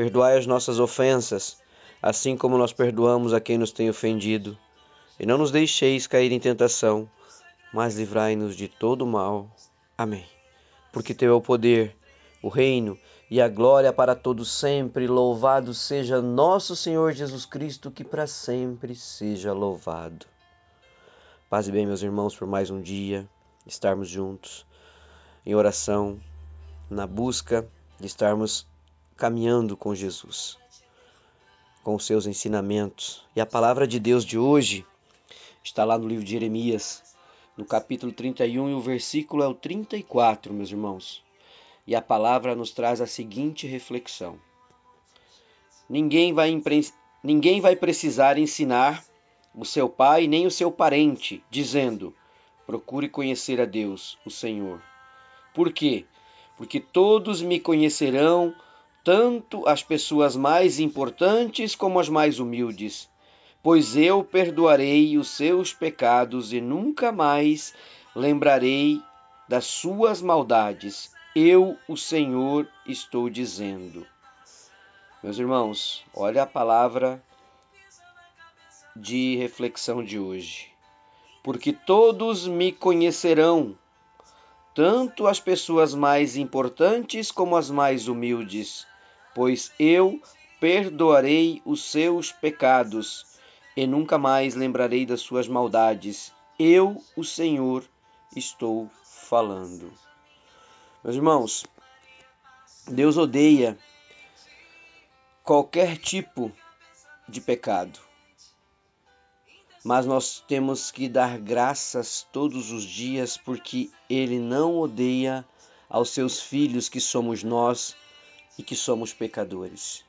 Perdoai as nossas ofensas, assim como nós perdoamos a quem nos tem ofendido. E não nos deixeis cair em tentação, mas livrai-nos de todo mal. Amém. Porque teu é o poder, o reino e a glória para todos sempre. Louvado seja nosso Senhor Jesus Cristo, que para sempre seja louvado. Paz e bem, meus irmãos, por mais um dia estarmos juntos em oração, na busca de estarmos caminhando com Jesus, com os seus ensinamentos. E a palavra de Deus de hoje está lá no livro de Jeremias, no capítulo 31 e o versículo é o 34, meus irmãos. E a palavra nos traz a seguinte reflexão: Ninguém vai, ninguém vai precisar ensinar o seu pai nem o seu parente, dizendo: Procure conhecer a Deus, o Senhor. Por quê? Porque todos me conhecerão tanto as pessoas mais importantes como as mais humildes, pois eu perdoarei os seus pecados e nunca mais lembrarei das suas maldades. Eu, o Senhor, estou dizendo. Meus irmãos, olha a palavra de reflexão de hoje. Porque todos me conhecerão, tanto as pessoas mais importantes como as mais humildes, pois eu perdoarei os seus pecados e nunca mais lembrarei das suas maldades. Eu, o Senhor, estou falando. Meus irmãos, Deus odeia qualquer tipo de pecado. Mas nós temos que dar graças todos os dias porque Ele não odeia aos seus filhos, que somos nós, e que somos pecadores.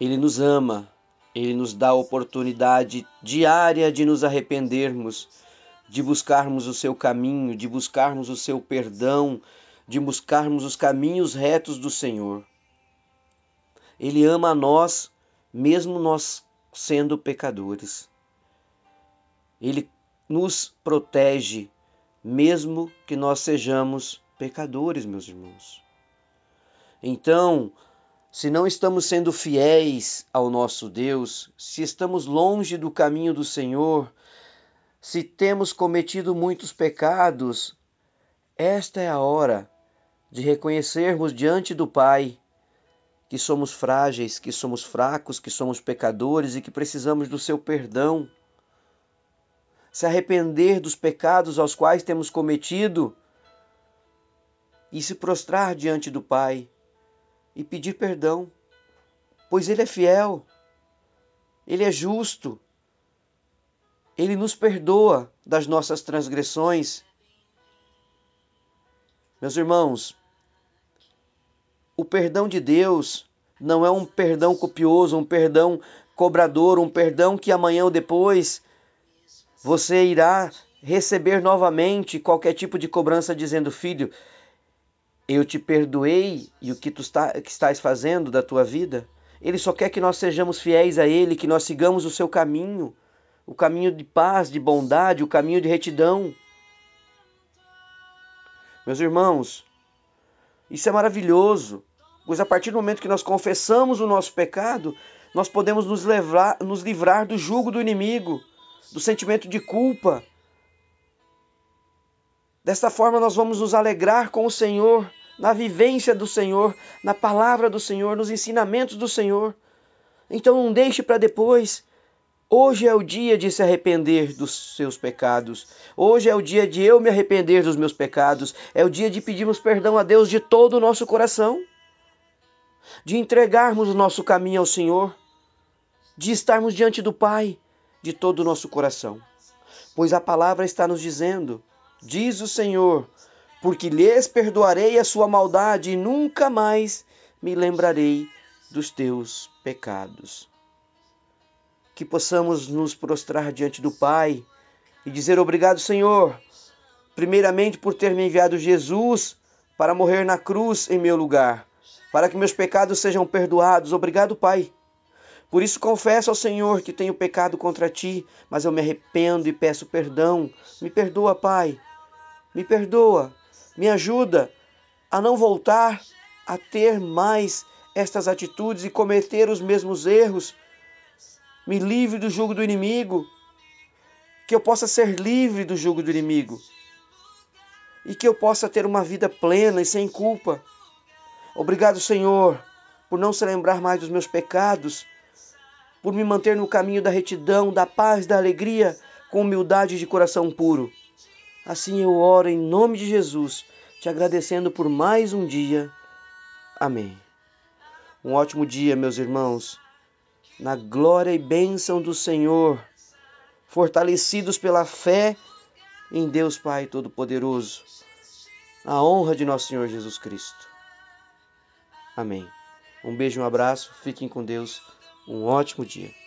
Ele nos ama, ele nos dá a oportunidade diária de nos arrependermos, de buscarmos o seu caminho, de buscarmos o seu perdão, de buscarmos os caminhos retos do Senhor. Ele ama a nós, mesmo nós sendo pecadores. Ele nos protege, mesmo que nós sejamos pecadores, meus irmãos. Então, se não estamos sendo fiéis ao nosso Deus, se estamos longe do caminho do Senhor, se temos cometido muitos pecados, esta é a hora de reconhecermos diante do Pai que somos frágeis, que somos fracos, que somos pecadores e que precisamos do seu perdão. Se arrepender dos pecados aos quais temos cometido e se prostrar diante do Pai e pedir perdão, pois Ele é fiel, Ele é justo, Ele nos perdoa das nossas transgressões. Meus irmãos, o perdão de Deus não é um perdão copioso, um perdão cobrador, um perdão que amanhã ou depois você irá receber novamente qualquer tipo de cobrança dizendo: Filho, eu te perdoei e o que tu está, que estás fazendo da tua vida. Ele só quer que nós sejamos fiéis a Ele, que nós sigamos o seu caminho, o caminho de paz, de bondade, o caminho de retidão. Meus irmãos, isso é maravilhoso, pois a partir do momento que nós confessamos o nosso pecado, nós podemos nos, nos livrar do jugo do inimigo, do sentimento de culpa, Desta forma, nós vamos nos alegrar com o Senhor, na vivência do Senhor, na palavra do Senhor, nos ensinamentos do Senhor. Então, não deixe para depois. Hoje é o dia de se arrepender dos seus pecados. Hoje é o dia de eu me arrepender dos meus pecados. É o dia de pedirmos perdão a Deus de todo o nosso coração. De entregarmos o nosso caminho ao Senhor. De estarmos diante do Pai de todo o nosso coração. Pois a palavra está nos dizendo diz o Senhor, porque lhes perdoarei a sua maldade e nunca mais me lembrarei dos teus pecados. Que possamos nos prostrar diante do Pai e dizer obrigado, Senhor, primeiramente por ter me enviado Jesus para morrer na cruz em meu lugar, para que meus pecados sejam perdoados. Obrigado, Pai. Por isso confesso ao Senhor que tenho pecado contra ti, mas eu me arrependo e peço perdão. Me perdoa, Pai. Me perdoa. Me ajuda a não voltar a ter mais estas atitudes e cometer os mesmos erros. Me livre do jugo do inimigo. Que eu possa ser livre do jugo do inimigo. E que eu possa ter uma vida plena e sem culpa. Obrigado, Senhor, por não se lembrar mais dos meus pecados, por me manter no caminho da retidão, da paz, da alegria, com humildade de coração puro. Assim eu oro em nome de Jesus, te agradecendo por mais um dia. Amém. Um ótimo dia, meus irmãos, na glória e bênção do Senhor, fortalecidos pela fé em Deus Pai Todo-Poderoso, a honra de nosso Senhor Jesus Cristo. Amém. Um beijo, um abraço, fiquem com Deus, um ótimo dia.